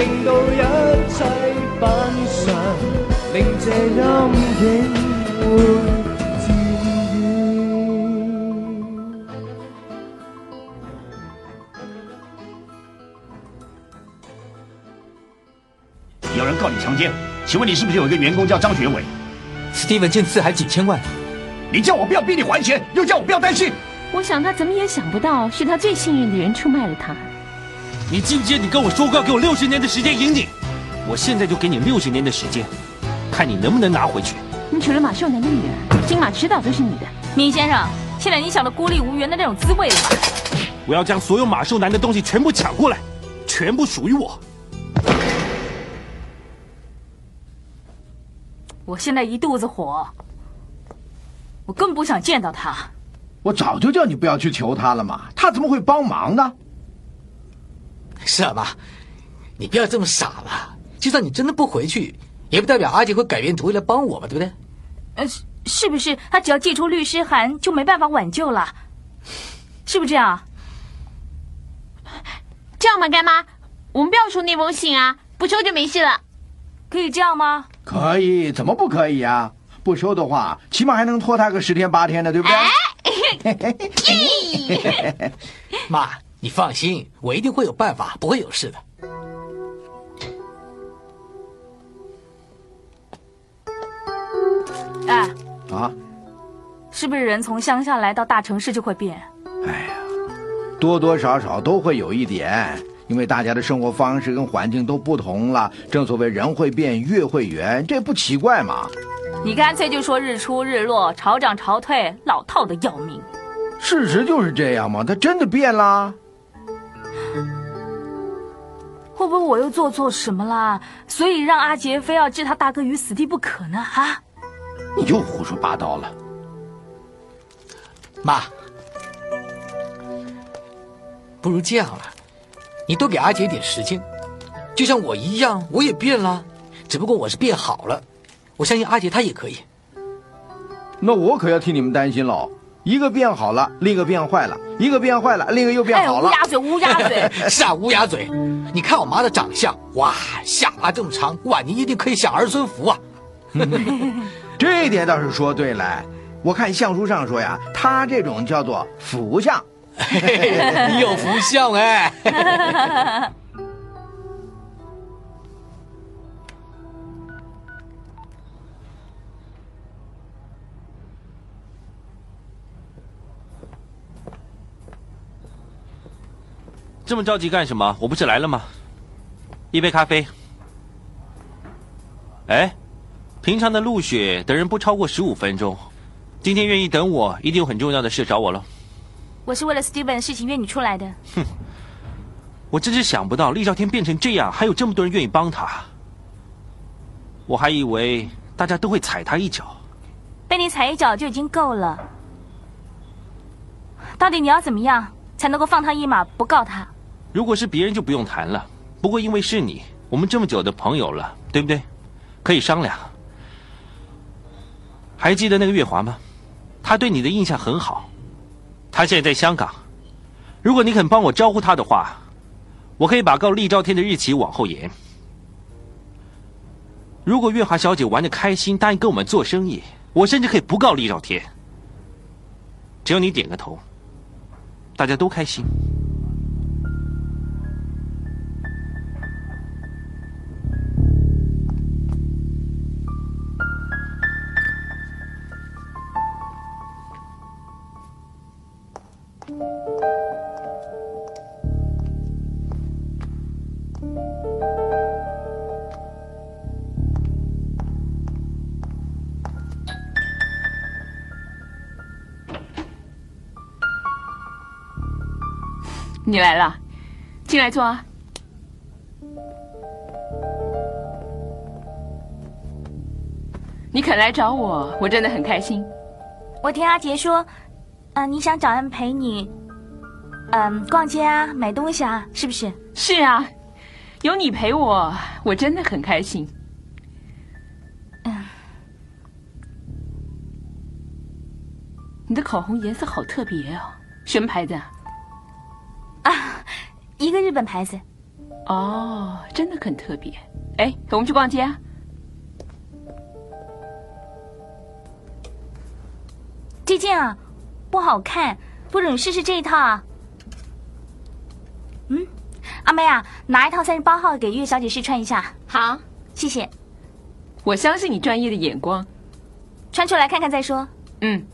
令到一切反常，令這陰影會漸遠。有人告你强奸，请问你是不是有一个员工叫张学伟？Steven 见刺还几千万，你叫我不要逼你还钱，又叫我不要担心。我想他怎么也想不到，是他最信任的人出卖了他。你今天你跟我说过要给我六十年的时间赢你，我现在就给你六十年的时间，看你能不能拿回去。你娶了马秀男的女儿，金马迟早都是你的。闵先生，现在你想到孤立无援的那种滋味了吧？我要将所有马秀男的东西全部抢过来，全部属于我。我现在一肚子火，我更不想见到他。我早就叫你不要去求他了嘛，他怎么会帮忙呢？是啊，妈，你不要这么傻了。就算你真的不回去，也不代表阿杰会改变主意来帮我嘛，对不对？呃，是是不是他只要寄出律师函就没办法挽救了？是不是这样？这样吧，干妈，我们不要收那封信啊，不收就没事了。可以这样吗？可以，怎么不可以啊？不收的话，起码还能拖他个十天八天的，对不对？妈，你放心，我一定会有办法，不会有事的。哎，啊，是不是人从乡下来到大城市就会变？哎呀，多多少少都会有一点，因为大家的生活方式跟环境都不同了。正所谓人会变，月会圆，这不奇怪吗。你干脆就说日出日落，潮涨潮退，老套的要命。事实就是这样嘛，他真的变啦。会不会我又做错什么啦？所以让阿杰非要置他大哥于死地不可呢？啊！你又胡说八道了。妈，不如这样了，你多给阿杰一点时间，就像我一样，我也变了，只不过我是变好了。我相信阿杰他也可以。那我可要替你们担心喽。一个变好了，另一个变坏了；一个变坏了，另一个又变好了。哎、乌鸦嘴，乌鸦嘴！是啊，乌鸦嘴！你看我妈的长相，哇，下巴这么长，晚年一定可以享儿孙福啊！这一点倒是说对了。我看相书上说呀，他这种叫做福相。你有福相哎！这么着急干什么？我不是来了吗？一杯咖啡。哎，平常的陆雪等人不超过十五分钟，今天愿意等我，一定有很重要的事找我了。我是为了 Steven 的事情约你出来的。哼我真是想不到厉兆天变成这样，还有这么多人愿意帮他。我还以为大家都会踩他一脚。被你踩一脚就已经够了。到底你要怎么样才能够放他一马，不告他？如果是别人就不用谈了，不过因为是你，我们这么久的朋友了，对不对？可以商量。还记得那个月华吗？他对你的印象很好，他现在在香港。如果你肯帮我招呼他的话，我可以把告厉兆天的日期往后延。如果月华小姐玩的开心，答应跟我们做生意，我甚至可以不告厉兆天。只要你点个头，大家都开心。你来了，进来坐啊。你肯来找我，我真的很开心。我听阿杰说，嗯、你想找人陪你，嗯、逛街啊，买东西啊，是不是？是啊，有你陪我，我真的很开心。嗯你的口红颜色好特别哦，什么牌子啊？啊，一个日本牌子。哦，真的很特别。哎，我们去逛街啊。这件啊，不好看，不准你试试这一套啊。嗯，阿妹啊，拿一套三十八号给月小姐试穿一下。好，谢谢。我相信你专业的眼光。穿出来看看再说。嗯，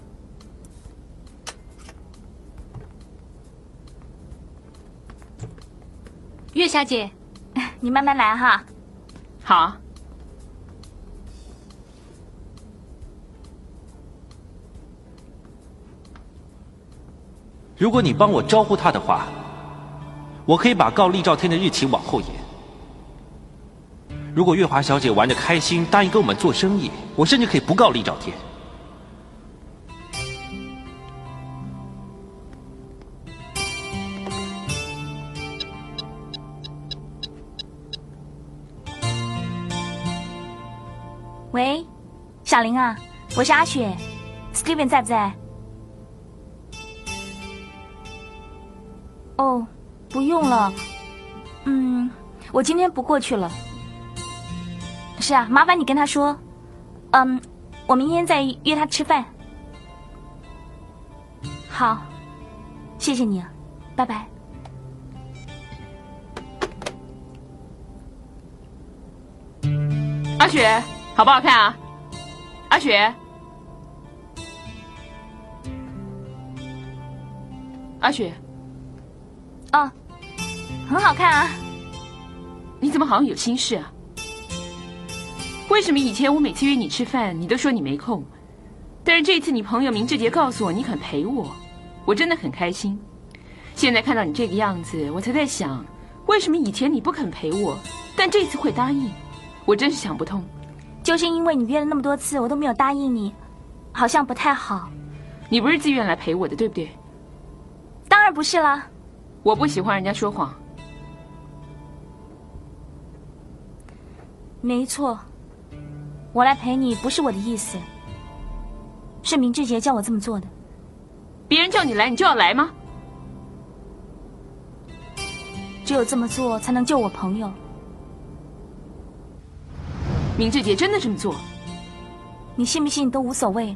月小姐，你慢慢来哈。好。如果你帮我招呼他的话，我可以把告厉兆天的日期往后延。如果月华小姐玩的开心，答应跟我们做生意，我甚至可以不告厉兆天。小林啊，我是阿雪，Steven 在不在？哦，不用了，嗯，我今天不过去了。是啊，麻烦你跟他说，嗯，我明天再约他吃饭。好，谢谢你，拜拜。阿雪，好不好看啊？阿雪，阿雪，哦，很好看啊。你怎么好像有心事啊？为什么以前我每次约你吃饭，你都说你没空？但是这次你朋友明志杰告诉我你肯陪我，我真的很开心。现在看到你这个样子，我才在想，为什么以前你不肯陪我，但这次会答应？我真是想不通。就是因为你约了那么多次，我都没有答应你，好像不太好。你不是自愿来陪我的，对不对？当然不是啦。我不喜欢人家说谎。没错，我来陪你不是我的意思，是明志杰叫我这么做的。别人叫你来，你就要来吗？只有这么做，才能救我朋友。明志杰真的这么做？你信不信都无所谓。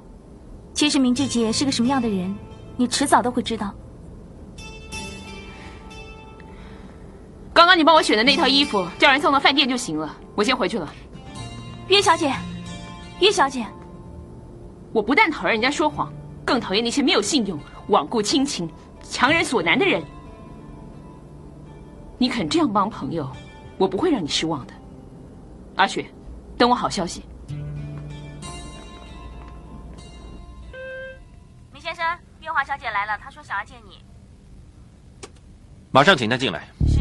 其实明志杰是个什么样的人，你迟早都会知道。刚刚你帮我选的那套衣服，叫人送到饭店就行了。我先回去了。岳小姐，岳小姐，我不但讨厌人家说谎，更讨厌那些没有信用、罔顾亲情、强人所难的人。你肯这样帮朋友，我不会让你失望的。阿雪，等我好消息。明先生，月华小姐来了，她说想要见你。马上请她进来。是。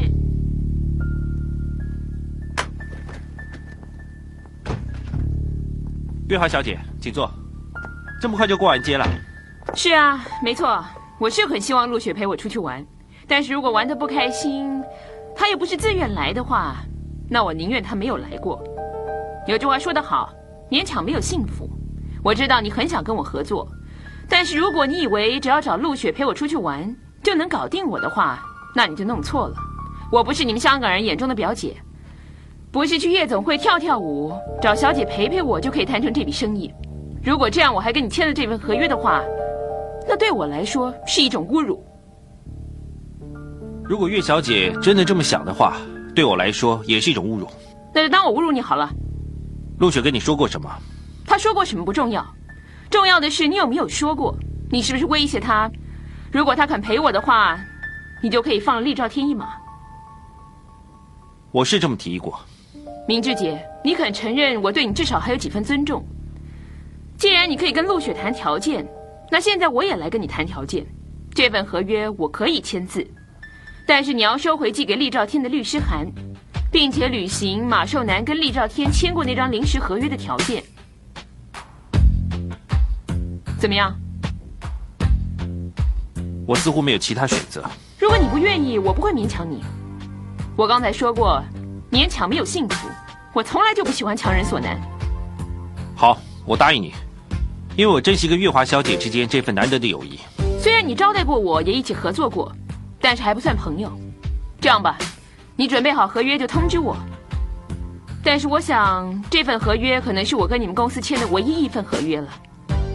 月华小姐，请坐。这么快就过完节了？是啊，没错，我是很希望陆雪陪我出去玩，但是如果玩的不开心，她又不是自愿来的话，那我宁愿她没有来过。有句话说得好，勉强没有幸福。我知道你很想跟我合作，但是如果你以为只要找陆雪陪我出去玩就能搞定我的话，那你就弄错了。我不是你们香港人眼中的表姐，不是去夜总会跳跳舞，找小姐陪陪我就可以谈成这笔生意。如果这样我还跟你签了这份合约的话，那对我来说是一种侮辱。如果岳小姐真的这么想的话，对我来说也是一种侮辱。那就当我侮辱你好了。陆雪跟你说过什么？她说过什么不重要，重要的是你有没有说过。你是不是威胁她？如果她肯陪我的话，你就可以放厉兆天一马。我是这么提议过。明志姐，你肯承认我对你至少还有几分尊重？既然你可以跟陆雪谈条件，那现在我也来跟你谈条件。这份合约我可以签字，但是你要收回寄给厉兆天的律师函，并且履行马寿南跟厉兆天签过那张临时合约的条件。怎么样？我似乎没有其他选择。如果你不愿意，我不会勉强你。我刚才说过，勉强没有幸福。我从来就不喜欢强人所难。好，我答应你，因为我珍惜跟月华小姐之间这份难得的友谊。虽然你招待过我，也一起合作过，但是还不算朋友。这样吧，你准备好合约就通知我。但是我想，这份合约可能是我跟你们公司签的唯一一份合约了。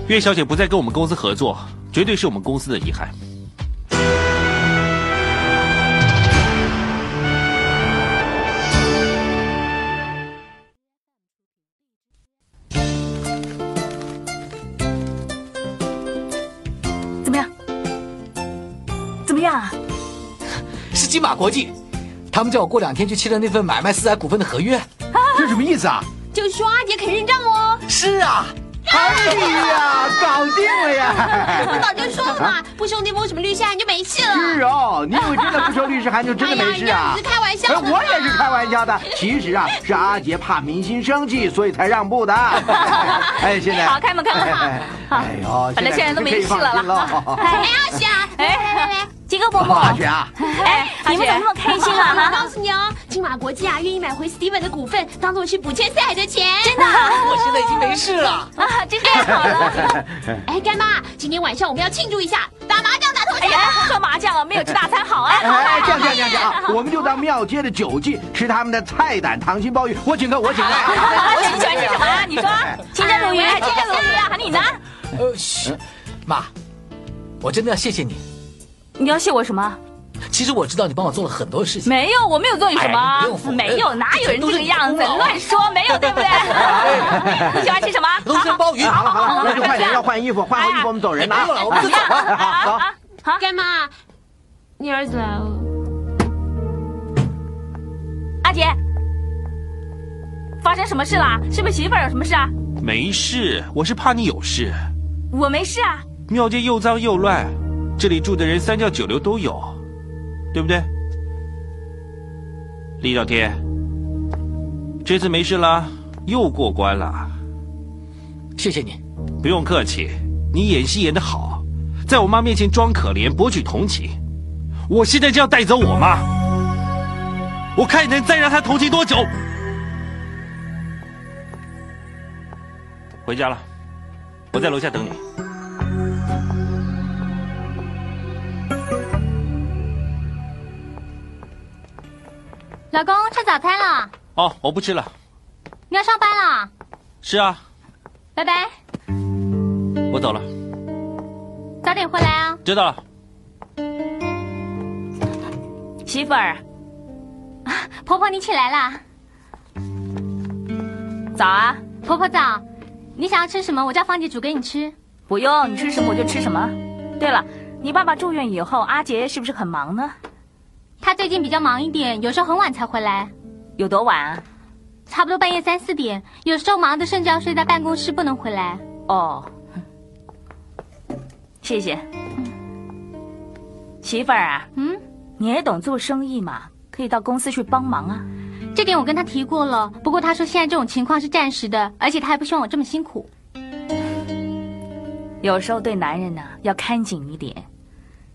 岳小姐不再跟我们公司合作，绝对是我们公司的遗憾。怎么样？怎么样啊？是金马国际，他们叫我过两天去签了那份买卖四海股份的合约。这什么意思啊？就是说阿杰肯认账哦。是啊。哎呀，搞定了呀！我早就说了嘛，不收那封什么律师函就没事了。是哦，你以为真的不收律师函就 真的没事啊？哎呀，是开玩笑的。我也是开玩笑的。其实啊，是阿杰怕明星生气，所以才让步的。哎，现在好，开门，开门。哎呦，反正现在都没事了了。哎，阿雪啊，来来来。杰哥伯伯，阿雪啊，哎，你们怎么那么开心啊？我告诉你哦，金马国际啊，愿意买回 Steven 的股份，当做是补欠四海的钱。真的？我现在已经没事了啊，真太好了。哎，干妈，今天晚上我们要庆祝一下，打麻将打头奖。说麻将啊，没有吃大餐好啊。哎，这样这样这样啊，我们就到庙街的酒记吃他们的菜胆糖心鲍鱼，我请客，我请客。你喜欢吃什么？你说，清蒸鲈鱼，清蒸鲈鱼啊，喊你呢？呃，嘘，妈，我真的要谢谢你。你要谢我什么？其实我知道你帮我做了很多事情。没有，我没有做你什么。没有，哪有人这个样子？乱说，没有，对不对？你喜欢吃什么？龙蒸鲍鱼。好了好了，那就快点，要换衣服，换好衣服我们走人了。我们就走了。好，好，干妈，你儿子来了。阿杰，发生什么事了？是不是媳妇儿有什么事啊？没事，我是怕你有事。我没事啊。庙街又脏又乱，这里住的人三教九流都有。对不对，李兆天？这次没事了，又过关了。谢谢你，不用客气。你演戏演得好，在我妈面前装可怜，博取同情。我现在就要带走我妈，我看你能再让她同情多久。回家了，我在楼下等你。老公，吃早餐了。哦，我不吃了。你要上班了？是啊。拜拜。我走了。早点回来啊。知道了。媳妇儿，婆婆你起来啦。早啊，婆婆早。你想要吃什么？我叫芳姐煮给你吃。不用，你吃什么我就吃什么。对了，你爸爸住院以后，阿杰是不是很忙呢？他最近比较忙一点，有时候很晚才回来。有多晚啊？差不多半夜三四点。有时候忙的甚至要睡在办公室，不能回来。哦，谢谢。媳妇儿啊，嗯，你也懂做生意嘛，可以到公司去帮忙啊。这点我跟他提过了，不过他说现在这种情况是暂时的，而且他还不希望我这么辛苦。有时候对男人呢要看紧一点，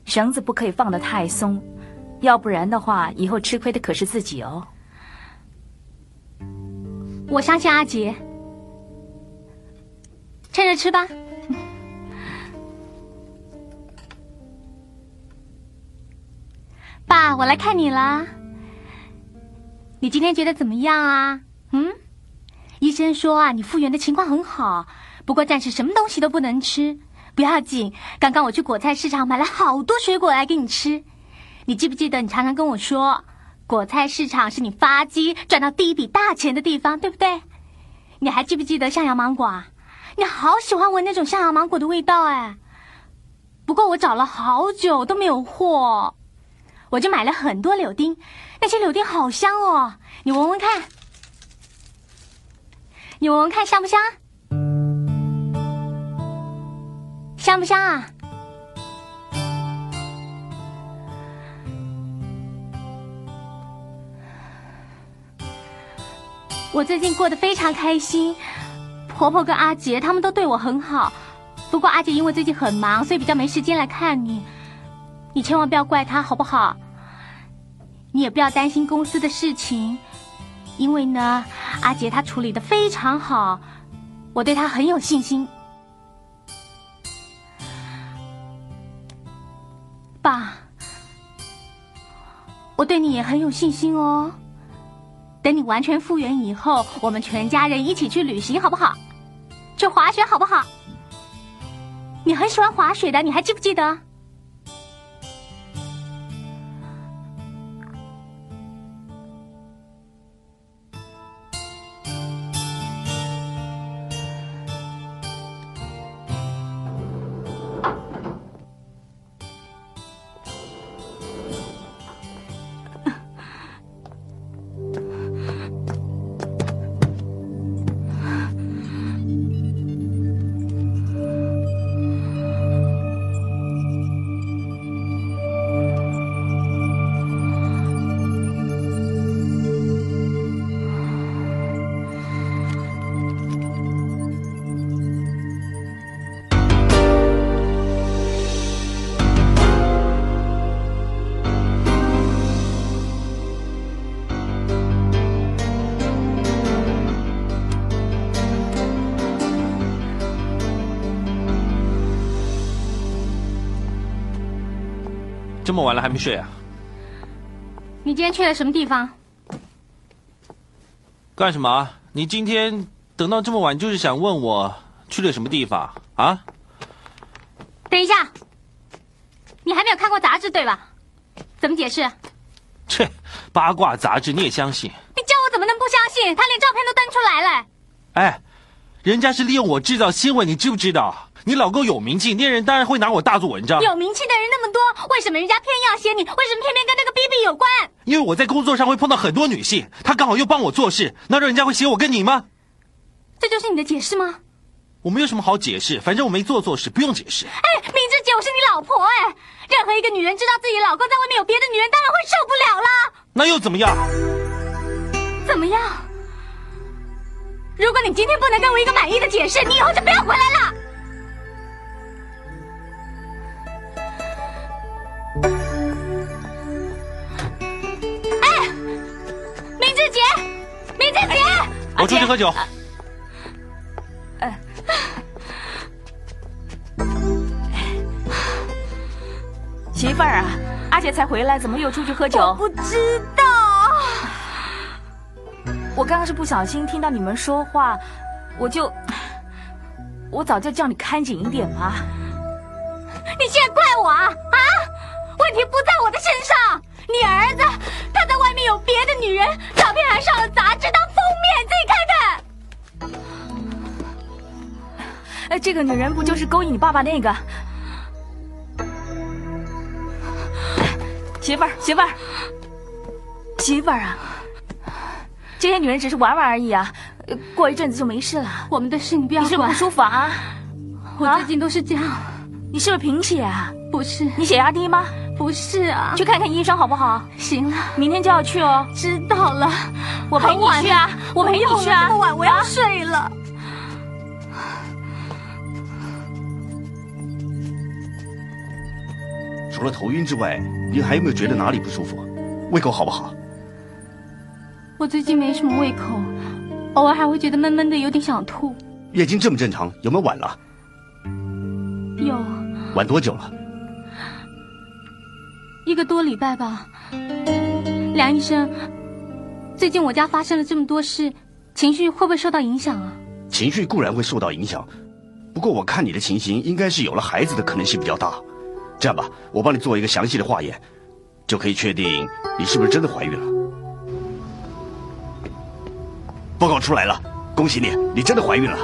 绳子不可以放得太松，要不然的话，以后吃亏的可是自己哦。我相信阿杰，趁热吃吧。爸，我来看你啦。你今天觉得怎么样啊？嗯，医生说啊，你复原的情况很好，不过暂时什么东西都不能吃。不要紧，刚刚我去果菜市场买了好多水果来给你吃。你记不记得你常常跟我说，果菜市场是你发迹赚到第一笔大钱的地方，对不对？你还记不记得向阳芒果啊？你好喜欢闻那种向阳芒果的味道哎。不过我找了好久都没有货。我就买了很多柳丁，那些柳丁好香哦，你闻闻看，你闻闻看香不香？香不香啊？我最近过得非常开心，婆婆跟阿杰他们都对我很好，不过阿杰因为最近很忙，所以比较没时间来看你。你千万不要怪他，好不好？你也不要担心公司的事情，因为呢，阿杰他处理的非常好，我对他很有信心。爸，我对你也很有信心哦。等你完全复原以后，我们全家人一起去旅行，好不好？去滑雪，好不好？你很喜欢滑雪的，你还记不记得？么晚了还没睡啊？你今天去了什么地方？干什么？你今天等到这么晚，就是想问我去了什么地方啊？等一下，你还没有看过杂志对吧？怎么解释？切，八卦杂志你也相信？你叫我怎么能不相信？他连照片都登出来了。哎，人家是利用我制造新闻，你知不知道？你老公有名气，那人当然会拿我大做文章。有名气的人那么多，为什么人家偏要写你？为什么偏偏跟那个 B B 有关？因为我在工作上会碰到很多女性，她刚好又帮我做事，难道人家会写我跟你吗？这就是你的解释吗？我没有什么好解释，反正我没做错事，不用解释。哎，明志姐，我是你老婆哎，任何一个女人知道自己老公在外面有别的女人，当然会受不了啦。那又怎么样？怎么样？如果你今天不能给我一个满意的解释，你以后就不要回来了。我出去喝酒。媳妇儿啊，阿杰才回来，怎么又出去喝酒？我不知道。我刚刚是不小心听到你们说话，我就，我早就叫你看紧一点嘛。你现在怪我啊？啊？问题不在我的身上。你儿子他在外面有别的女人，照片还上了杂志当封面，自己看看。哎，这个女人不就是勾引你爸爸那个？媳妇儿，媳妇儿，媳妇儿啊！这些女人只是玩玩而已啊，过一阵子就没事了。我们的事你不要管。你是不舒服啊？我最近都是这样。你是不是贫血啊？不是。你血压低吗？不是啊，去看看医生好不好？行了，明天就要去哦。知道了，我陪你去啊，我陪你去啊。这么晚，我要睡了。除了头晕之外，你还有没有觉得哪里不舒服？胃口好不好？我最近没什么胃口，偶尔还会觉得闷闷的，有点想吐。月经这么正常，有没有晚了？有晚多久了？一个多礼拜吧。梁医生，最近我家发生了这么多事，情绪会不会受到影响啊？情绪固然会受到影响，不过我看你的情形，应该是有了孩子的可能性比较大。这样吧，我帮你做一个详细的化验，就可以确定你是不是真的怀孕了。报告出来了，恭喜你，你真的怀孕了。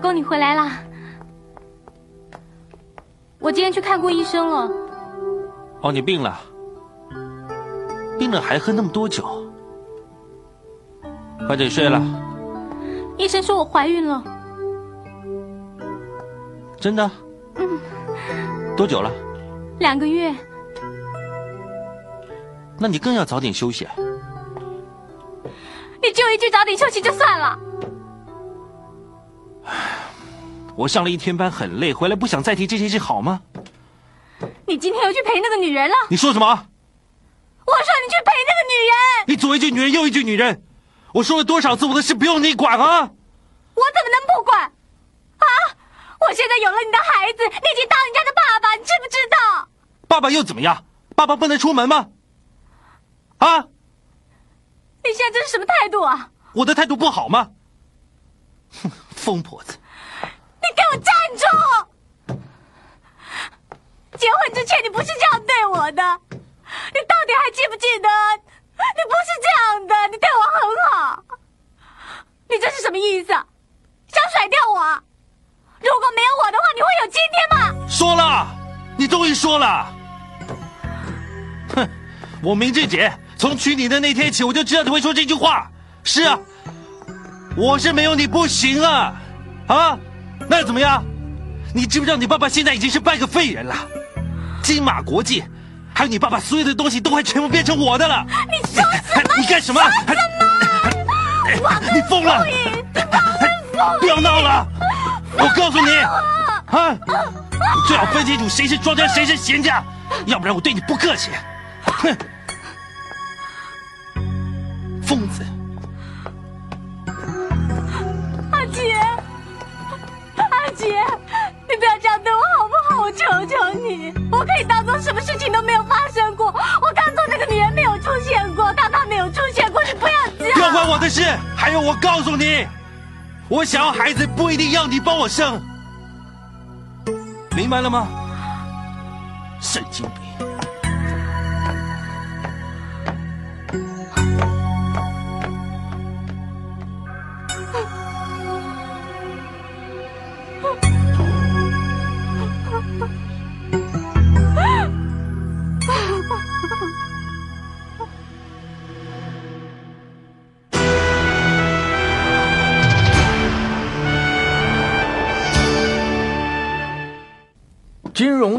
公，你回来啦！我今天去看过医生了。哦，你病了，病了还喝那么多酒，快点睡了。医生说我怀孕了。真的？嗯，多久了？两个月。那你更要早点休息。你就一句早点休息就算了。我上了一天班很累，回来不想再提这件事，好吗？你今天又去陪那个女人了？你说什么？我说你去陪那个女人。你左一句女人，右一句女人，我说了多少次我的事不用你管啊？我怎么能不管？啊！我现在有了你的孩子，你已经当人家的爸爸，你知不知道？爸爸又怎么样？爸爸不能出门吗？啊！你现在这是什么态度啊？我的态度不好吗？哼，疯婆子！你给我站住！结婚之前你不是这样对我的，你到底还记不记得？你不是这样的，你对我很好。你这是什么意思？想甩掉我？如果没有我的话，你会有今天吗？说了，你终于说了。哼，我明志姐从娶你的那天起，我就知道你会说这句话。是啊，我是没有你不行啊，啊。那又怎么样？你知不知道你爸爸现在已经是半个废人了？金马国际，还有你爸爸所有的东西都快全部变成我的了。你说什么？你干什么？什么？你疯了！不要闹了！我告诉你，啊，你最好分清楚谁是庄家，谁是闲家，要不然我对你不客气。哼，疯子！阿杰。姐，你不要这样对我好不好？我求求你，我可以当做什么事情都没有发生过。我当做那个女人没有出现过，当她没有出现过。你不要这样。不要管我的事。还有，我告诉你，我想要孩子不一定要你帮我生，明白了吗？神经病。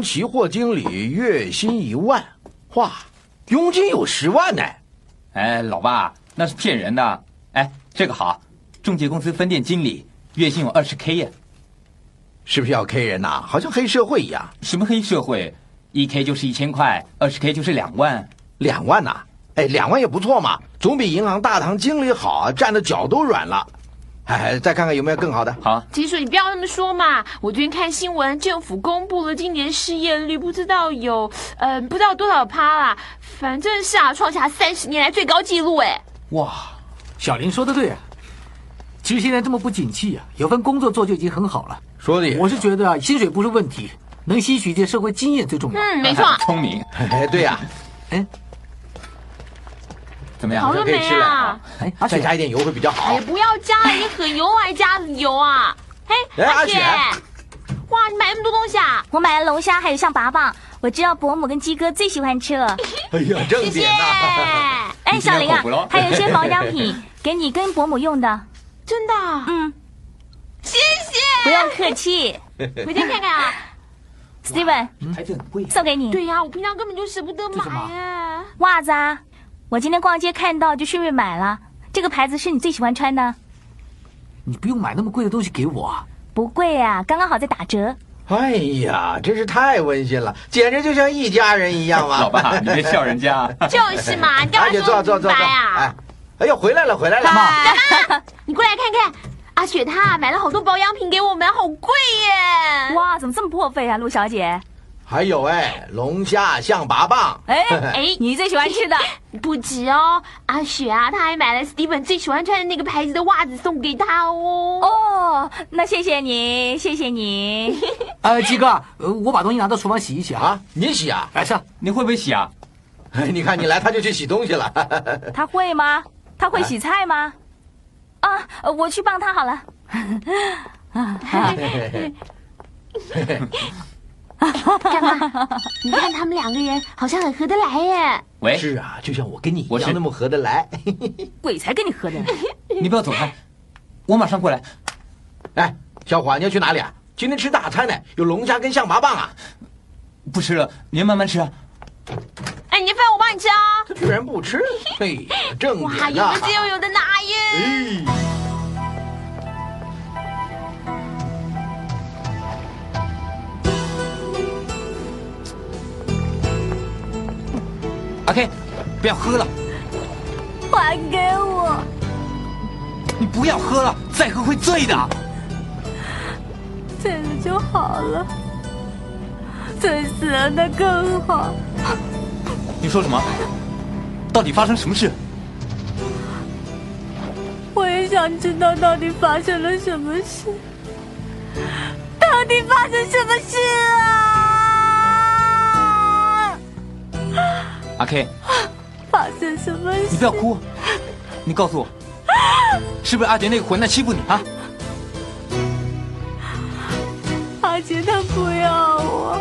期货经理月薪一万，哇，佣金有十万呢！哎，老爸，那是骗人的。哎，这个好，中介公司分店经理，月薪有二十 K 呀。是不是要 K 人呐？好像黑社会一样。什么黑社会？一 K 就是一千块，二十 K 就是两万。两万呐？哎，两万也不错嘛，总比银行大堂经理好啊，站的脚都软了。哎，再看看有没有更好的。好，吉叔，你不要那么说嘛。我最近看新闻，政府公布了今年失业率，不知道有呃不知道多少趴啦，反正是啊，创下三十年来最高纪录哎。哇，小林说的对啊。其实现在这么不景气啊，有份工作做就已经很好了。说的也，我是觉得啊，薪水不是问题，能吸取一些社会经验最重要。嗯，没错。聪明。哎，对呀。哎，怎么样？好了没啊？哎，再加一点油会比较好。哎，不要加了，你很油还加油啊？哎，嘿，哎阿雪雪，哇，你买那么多东西啊？我买了龙虾，还有象拔蚌，我知道伯母跟鸡哥最喜欢吃了。哎呀，正点呐！哎，小玲啊还有一些保养品 给你跟伯母用的。真的啊？嗯，谢谢。不用客气回家看看啊。，Steven。送给你。对呀，我平常根本就舍不得买啊。袜子啊，我今天逛街看到就顺便买了。这个牌子是你最喜欢穿的，你不用买那么贵的东西给我啊。不贵啊，刚刚好在打折。哎呀，真是太温馨了，简直就像一家人一样嘛！老爸，你别笑人家。就是嘛，你干嘛说坐坐坐哎？，哎呦，回来了，回来了。妈，你过来看看，阿雪她买了好多保养品给我们，好贵耶！哇，怎么这么破费啊，陆小姐？还有哎，龙虾、象拔蚌。哎 哎你最喜欢吃的？不止哦，阿雪啊，她还买了 Steven 最喜欢穿的那个牌子的袜子送给他哦。哦，那谢谢你，谢谢你。呃，鸡哥，呃我把东西拿到厨房洗一洗啊。啊，你洗啊？哎，是啊，你会不会洗啊？你看你来，他就去洗东西了。他会吗？他会洗菜吗？啊，呃我去帮他好了。啊，干嘛？你看他们两个人好像很合得来耶。喂，是啊，就像我跟你一我是样那么合得来。鬼才跟你合得来。你不要走开，我马上过来。哎，小伙，你要去哪里啊？今天吃大餐呢，有龙虾跟象拔蚌啊。不吃了，您慢慢吃啊。哎，你的饭我帮你吃啊。他居然不吃，嘿，正哇，点呐有的。有的拿耶。哎，阿 K，不要喝了，还给我，你不要喝了，再喝会醉的。醉了就好了，醉死了那更好。你说什么？到底发生什么事？我也想知道到底发生了什么事，到底发生什么事啊？阿 K，发生什么事？你不要哭，你告诉我，是不是阿杰那个混蛋欺负你啊？阿杰他不要我，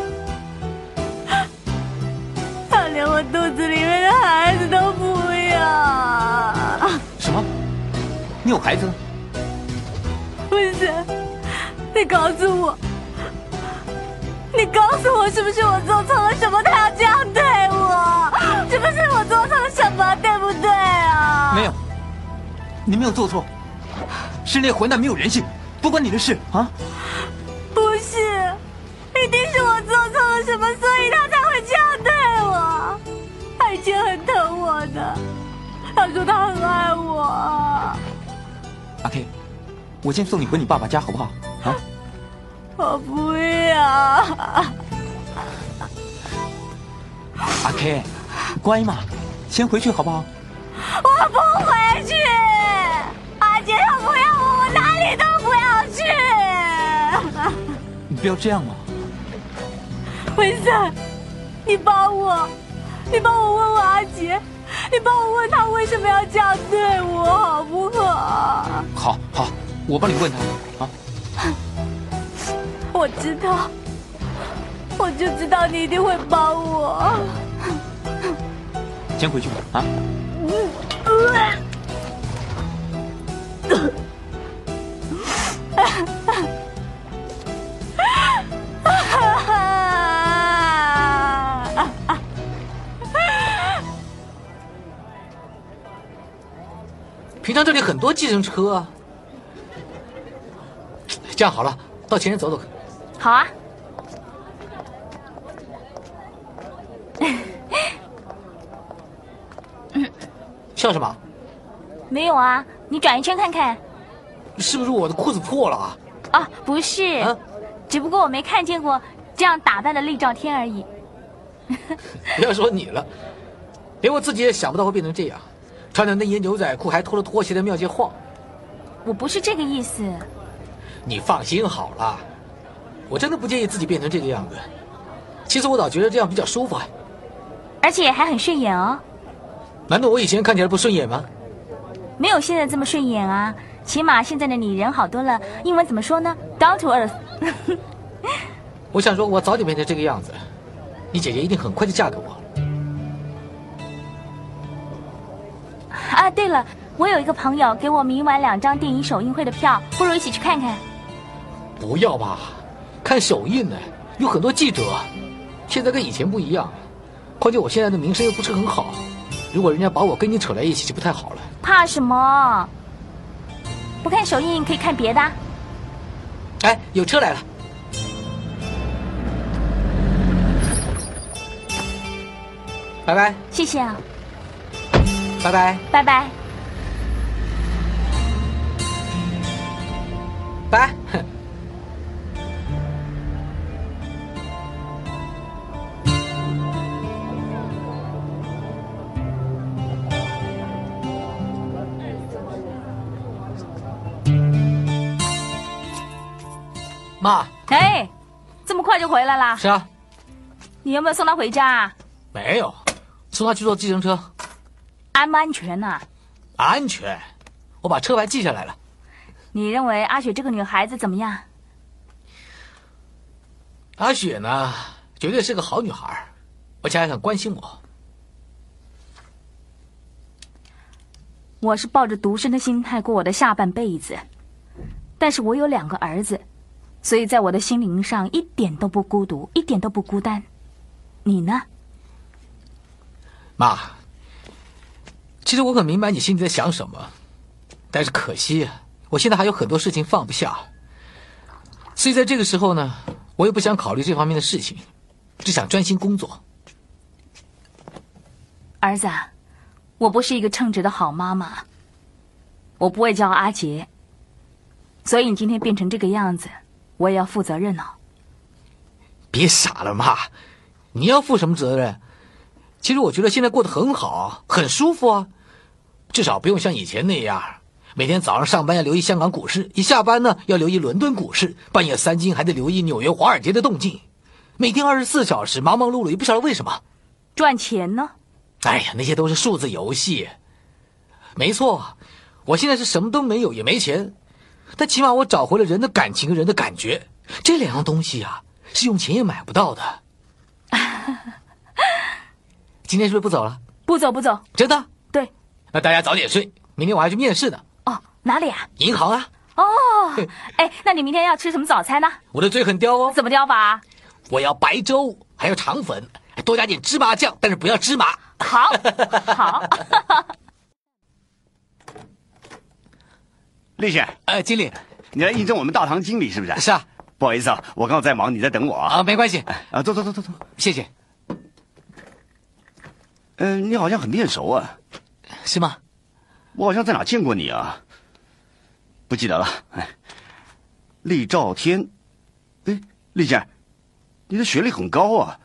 他连我肚子里面的孩子都不要。什么？你有孩子了？不是，你告诉我，你告诉我，是不是我做错了什么？他要这样对我，是不是我做错了什么？对不对啊？没有，你没有做错，是那混蛋没有人性，不关你的事啊！不是，一定是我做错了什么，所以他才会这样对我。他以前很疼我的，他说他很爱我。阿 K，我先送你回你爸爸家好不好？啊？我不要，阿 K，乖嘛，先回去好不好？我不回去。阿杰他不要我，我哪里都不要去。你不要这样嘛！文森，你帮我，你帮我问问阿杰，你帮我问他为什么要这样对我，好不好？好好，我帮你问他啊。我知道，我就知道你一定会帮我。先回去吧啊！平常这里很多计程车啊。这样好了，到前面走走。好啊，笑什么？没有啊，你转一圈看看。是不是我的裤子破了啊？啊，不是，啊只不过我没看见过这样打扮的厉兆天而已。不要说你了，连我自己也想不到会变成这样，穿着内衣牛仔裤还拖着拖鞋在庙街晃。我不是这个意思，你放心好了，我真的不介意自己变成这个样子。其实我倒觉得这样比较舒服啊。而且还很顺眼哦，难道我以前看起来不顺眼吗？没有现在这么顺眼啊。起码现在的你人好多了。英文怎么说呢 down to earth。我想说，我早点变成这个样子，你姐姐一定很快就嫁给我。啊，对了，我有一个朋友给我明晚两张电影首映会的票，不如一起去看看。不要吧，看首映呢，有很多记者，现在跟以前不一样，况且我现在的名声又不是很好，如果人家把我跟你扯在一起，就不太好了。怕什么？不看手印可以看别的。哎，有车来了。拜拜，谢谢啊，拜拜，拜拜。拜。妈，哎，这么快就回来了？是啊，你有没有送他回家？没有，送他去坐计程车，安不安全呐、安全。我把车牌记下来了。你认为阿雪这个女孩子怎么样？阿雪呢，绝对是个好女孩，而且还很关心我。我是抱着独身的心态过我的下半辈子，但是我有两个儿子，所以在我的心灵上一点都不孤独，一点都不孤单。你呢？妈，其实我很明白你心里在想什么，但是可惜啊，我现在还有很多事情放不下，所以在这个时候呢，我也不想考虑这方面的事情，只想专心工作。儿子，我不是一个称职的好妈妈，我不会教阿杰，所以你今天变成这个样子，我也要负责任呢。别傻了，妈，你要负什么责任？其实我觉得现在过得很好，很舒服啊，至少不用像以前那样，每天早上上班要留意香港股市，一下班呢要留意伦敦股市，半夜三更还得留意纽约华尔街的动静，每天二十四小时忙忙碌碌，也不晓得为什么。赚钱呢？哎呀，那些都是数字游戏。没错，我现在是什么都没有，也没钱，但起码我找回了人的感情和人的感觉，这两样东西啊，是用钱也买不到的。今天是不是不走了？不走不走。真的？对。那大家早点睡，明天我还去面试呢。哦，哪里啊？银行啊。哦，哎，那你明天要吃什么早餐呢？我的嘴很刁哦。怎么刁法？我要白粥，还有肠粉，多加点芝麻酱，但是不要芝麻。好，好。丽姐，呃，经理，你来应征我们大堂经理是不是？是啊。不好意思啊，我刚好在忙，你在等我啊。啊，没关系。啊，坐坐坐坐坐，谢谢。嗯、你好像很面熟啊。是吗？我好像在哪见过你啊？不记得了。哎，厉兆天，哎，丽姐，你的学历很高啊，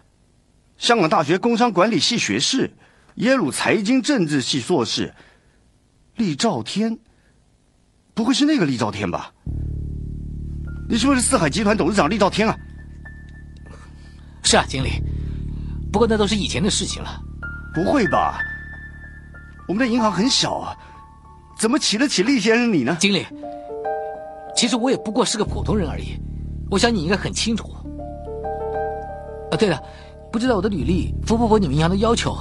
香港大学工商管理系学士，耶鲁财经政治系硕士。厉兆天，不会是那个厉兆天吧？你是不是四海集团董事长厉兆天啊？是啊，经理。不过那都是以前的事情了。不会吧？我们的银行很小啊，怎么起得起厉先生你呢？经理，其实我也不过是个普通人而已，我想你应该很清楚。啊，对了，不知道我的履历符不符合你们银行的要求？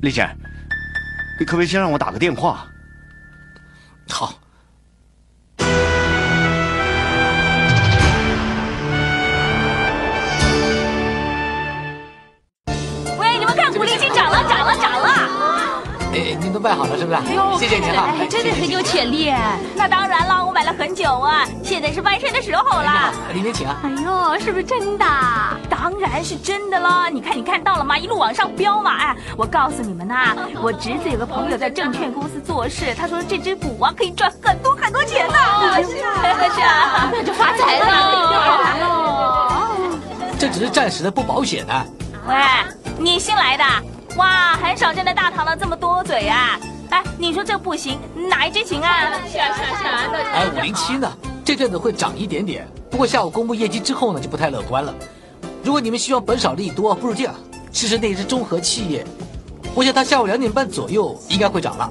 厉先生，你可不可以先让我打个电话？好。都办好了是不是？谢谢您啊，哎，真的很有潜力哎。那当然了，我买了很久啊，现在是翻身的时候了。里面请啊。哎呦，是不是真的？当然是真的了。你看，你看到了吗？一路往上飙嘛！哎，我告诉你们呐、我侄子有个朋友在证券公司做事，他说这只股啊可以赚很多很多钱呢。是啊，是啊，那就发财了。这只是暂时的，不保险的。喂，你新来的？哇，很少见的大堂了这么多嘴啊！哎，你说这不行，哪一只行啊？是啊是啊是啊，哎，五零七呢？这阵子会涨一点点，不过下午公布业绩之后呢，就不太乐观了。如果你们希望本少利多，不如这样，试试那只中和企业。我想它下午两点半左右应该会涨了。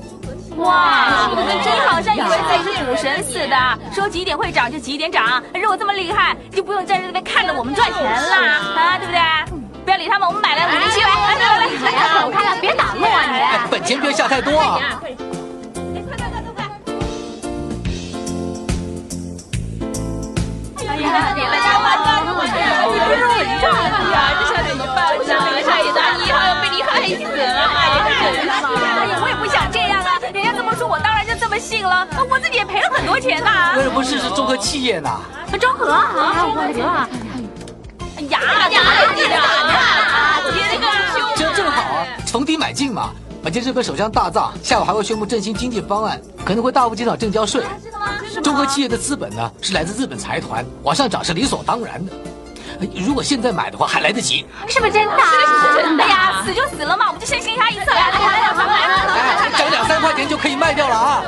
哇，你好像以为自己是股神似的，说几点会涨就几点涨。如果这么厉害，就不用站在那边看着我们赚钱了啊，对不对？不要理他们，我们买来五零七吧。来来来，哎走开了，别打乱啊哎你。本钱不要下太多啊！哎呀，你来家玩吧，我你不是很赚呀？这下怎么办？我想这个下一单一号要被你害死了！哎呀，我也不想这样啊，人家这么说，我当然就这么信了。我自己也赔了很多钱呐。为什么不试试综合企业呢？中和啊，啊，我的啊！哎呀呀，你打呀！别个兄这正好啊，逢低买进嘛。而且日本首相大藏下午还会宣布振兴经济方案，可能会大幅减少正交税。中国企业的资本呢是来自日本财团，往上涨是理所当然的。哎如果现在买的话还来得及。是不是真的啊？真的呀，死就死了嘛，我们就先行他一次了。来来来，涨两三块钱就可以卖掉了啊！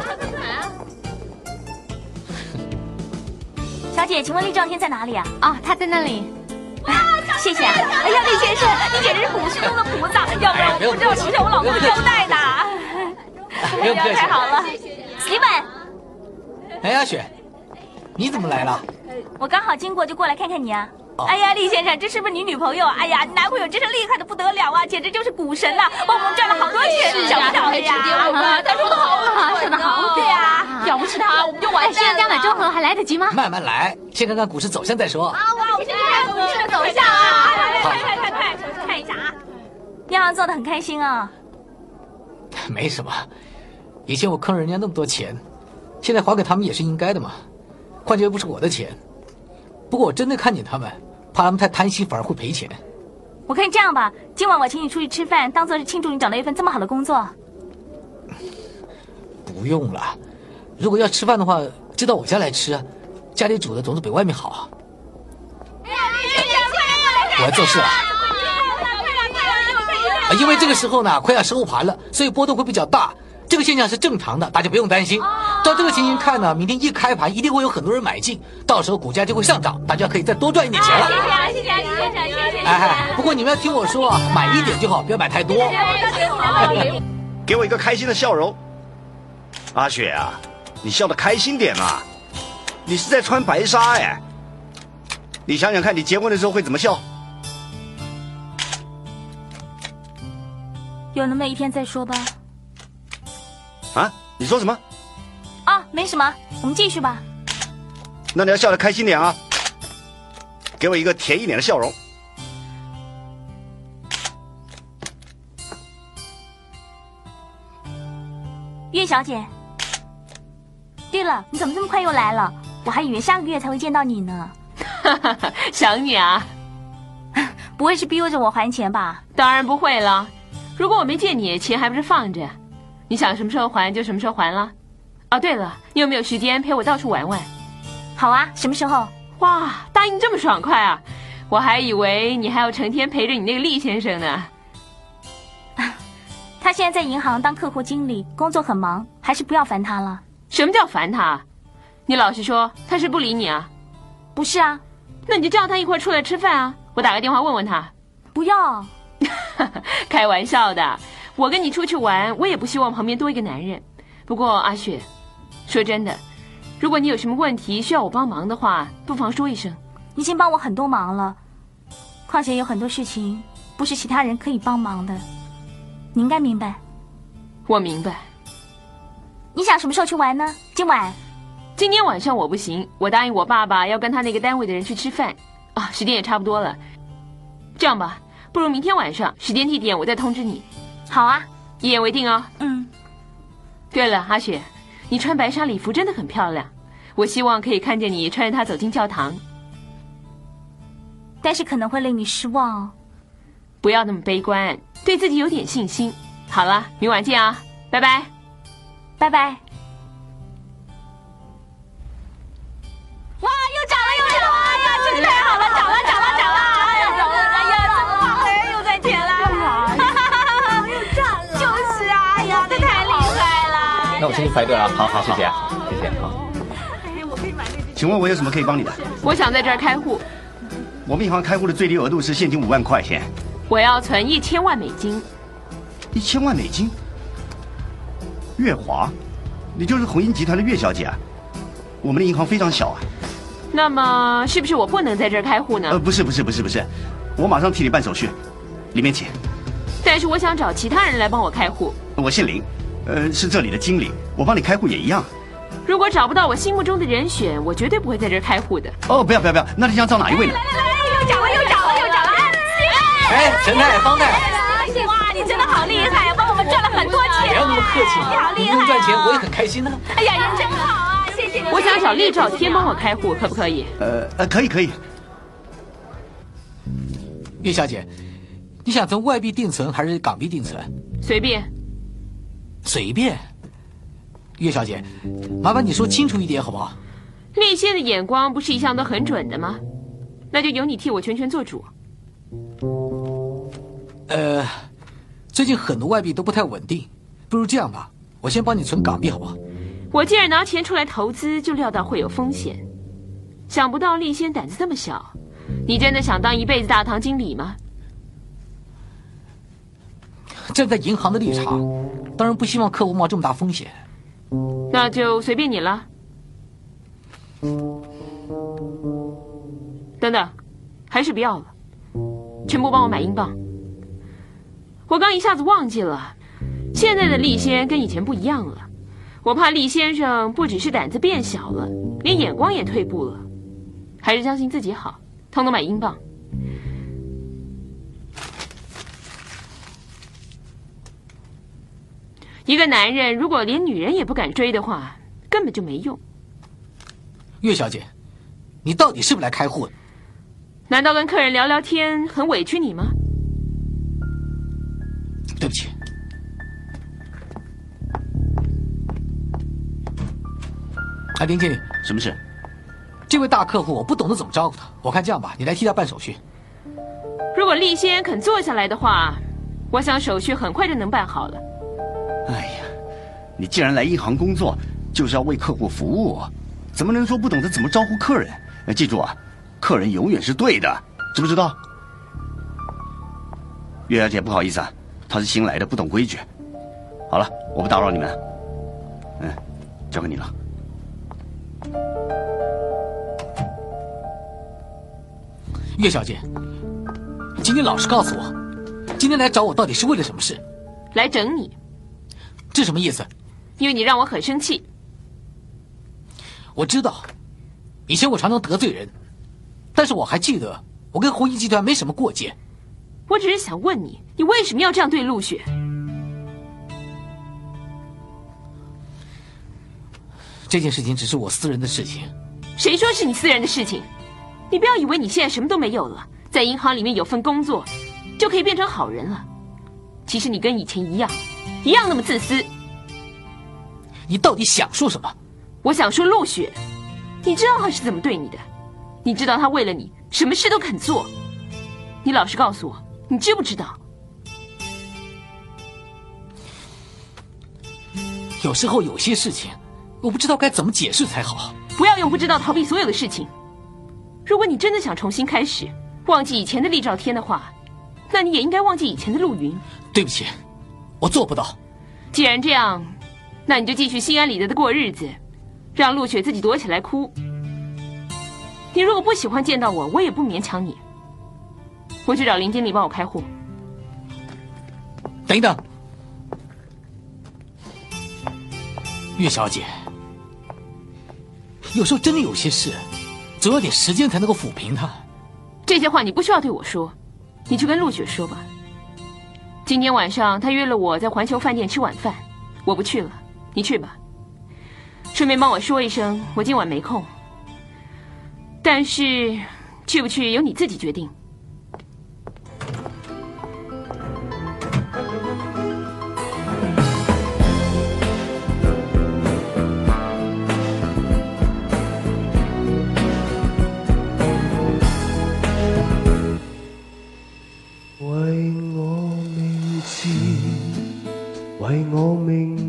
小姐，请问厉兆天在哪里啊？哦，他在那里。谢谢。哎呀，厉先生，你简直是普世中的菩萨，要不然我不知道怎么向我老公的交代呢。不用客气太好了，Steven，哎，阿雪，你怎么来了？我刚好经过，就过来看看你啊。哦哎呀，厉先生，这是不是你女朋友？哎呀，你男朋友真是厉害的不得了啊，简直就是股神呐，帮我们赚了好多钱，想不到的呀。他说的好啊，说的好。对啊，要不是他，我们就完哎，现在加满中和还来得及吗？慢慢来，先看看股市走向再说。哇，我先去看股市的走向啊！快快快快快，看一下啊！你好像做的很开心啊。没什么，以前我坑人家那么多钱，现在还给他们也是应该的嘛。况且又不是我的钱。不过我真的看见他们，怕他们太贪心，反而会赔钱。我看这样吧，今晚我请你出去吃饭，当做是庆祝你找到一份这么好的工作。不用了，如果要吃饭的话，就到我家来吃啊，家里煮的总是比外面好啊。我要做事了。啊因为这个时候呢，快要收盘了，所以波动会比较大。这个现象是正常的，大家不用担心。照这个情形看呢，明天一开盘一定会有很多人买进，到时候股价就会上涨，大家可以再多赚一点钱了。谢谢啊，谢谢啊，李先生，谢谢。哎哎，不过你们要听我说啊，买一点就好，不要买太多。给我一个开心的笑容。阿雪啊，你笑得开心点啊！你是在穿白纱哎，你想想看，你结婚的时候会怎么笑？有那么一天再说吧。啊？你说什么？啊，没什么，我们继续吧。那你要笑得开心点啊！给我一个甜一点的笑容。岳小姐。对了，你怎么这么快又来了？我还以为下个月才会见到你呢。想你啊，不会是逼着我还钱吧？当然不会了。如果我没借你，钱还不是放着？你想什么时候还就什么时候还了。哦，对了，你有没有时间陪我到处玩玩？好啊，什么时候？哇，答应这么爽快啊！我还以为你还要成天陪着你那个厉先生呢。他现在在银行当客户经理，工作很忙，还是不要烦他了。什么叫烦他？你老实说，他是不理你啊？不是啊，那你就叫他一块儿出来吃饭啊！我打个电话问问他。不要。开玩笑的，我跟你出去玩，我也不希望旁边多一个男人。不过阿雪，说真的，如果你有什么问题需要我帮忙的话，不妨说一声。已经帮我很多忙了，况且有很多事情不是其他人可以帮忙的，你应该明白。我明白。你想什么时候去玩呢？今晚？今天晚上我不行，我答应我爸爸要跟他那个单位的人去吃饭。啊，时间也差不多了。这样吧，不如明天晚上时间地点我再通知你。好啊，一言为定哦。嗯。对了，阿雪，你穿白纱礼服真的很漂亮，我希望可以看见你穿着它走进教堂。但是可能会令你失望哦。不要那么悲观，对自己有点信心。好了，明晚见啊，拜拜，拜拜。那我先去排队了，好好，谢谢，谢谢，好。哎，我可以买那请问我有什么可以帮你的？我想在这儿开户，我们银行开户的最低额度是现金五万块钱，我要存一千万美金。一千万美金。月华，你就是红鹰集团的岳小姐啊。我们的银行非常小啊。那么是不是我不能在这儿开户呢？呃，不是不是不是不是，我马上替你办手续，里面请。但是我想找其他人来帮我开户。我姓林，呃，是这里的经理，我帮你开户也一样。如果找不到我心目中的人选，我绝对不会在这儿开户的。哦，不要不要不要，那你想找哪一位呢？来来来，又找了又找了又找了！哎，陈太、方太，哇，你真的好厉害，帮我们赚了很多钱。不要那么客气，你好厉害能赚钱我也很开心呢。哎呀，人真好啊，谢谢你。我想找厉兆天帮我开户，可不可以？呃呃，可以可以。叶小姐，你想从外币定存还是港币定存？随便。随便。岳小姐，麻烦你说清楚一点好不好？厉先的眼光不是一向都很准的吗？那就由你替我全权做主。呃，最近很多外币都不太稳定，不如这样吧，我先帮你存港币好不好？我既然拿钱出来投资，就料到会有风险。想不到立先胆子这么小，你真的想当一辈子大堂经理吗？站在银行的立场，当然不希望客户冒这么大风险。那就随便你了。等等，还是不要了，全部帮我买英镑。我刚一下子忘记了，现在的厉先跟以前不一样了。我怕厉先生不只是胆子变小了，连眼光也退步了。还是相信自己好，通通买英镑。一个男人如果连女人也不敢追的话，根本就没用。岳小姐，你到底是不是来开户的？难道跟客人聊聊天很委屈你吗？对不起。哎，林经理，什么事？这位大客户我不懂得怎么招呼他，我看这样吧，你来替他办手续。如果厉先肯坐下来的话，我想手续很快就能办好了。你既然来银行工作，就是要为客户服务，怎么能说不懂得怎么招呼客人？记住啊，客人永远是对的，知不知道？岳小姐，不好意思啊，她是新来的，不懂规矩。好了，我不打扰你们，嗯，交给你了。岳小姐，请你老实告诉我，今天来找我到底是为了什么事？来整你。这什么意思？因为你让我很生气。我知道，以前我常常得罪人，但是我还记得，我跟红衣集团没什么过节。我只是想问你，你为什么要这样对陆雪？这件事情只是我私人的事情。谁说是你私人的事情？你不要以为你现在什么都没有了，在银行里面有份工作，就可以变成好人了。其实你跟以前一样，一样那么自私。你到底想说什么？我想说陆雪，你知道他是怎么对你的？你知道他为了你什么事都肯做？你老实告诉我，你知不知道？有时候有些事情，我不知道该怎么解释才好。不要用不知道逃避所有的事情。如果你真的想重新开始，忘记以前的厉兆天的话，那你也应该忘记以前的陆云。对不起，我做不到。既然这样，那你就继续心安理得的过日子，让陆雪自己躲起来哭。你如果不喜欢见到我，我也不勉强你。我去找林经理帮我开户。等一等，岳小姐，有时候真的有些事，总要点时间才能够抚平它。这些话你不需要对我说，你去跟陆雪说吧。今天晚上他约了我在环球饭店吃晚饭，我不去了，你去吧。顺便帮我说一声，我今晚没空。但是去不去由你自己决定。为我名字，为我名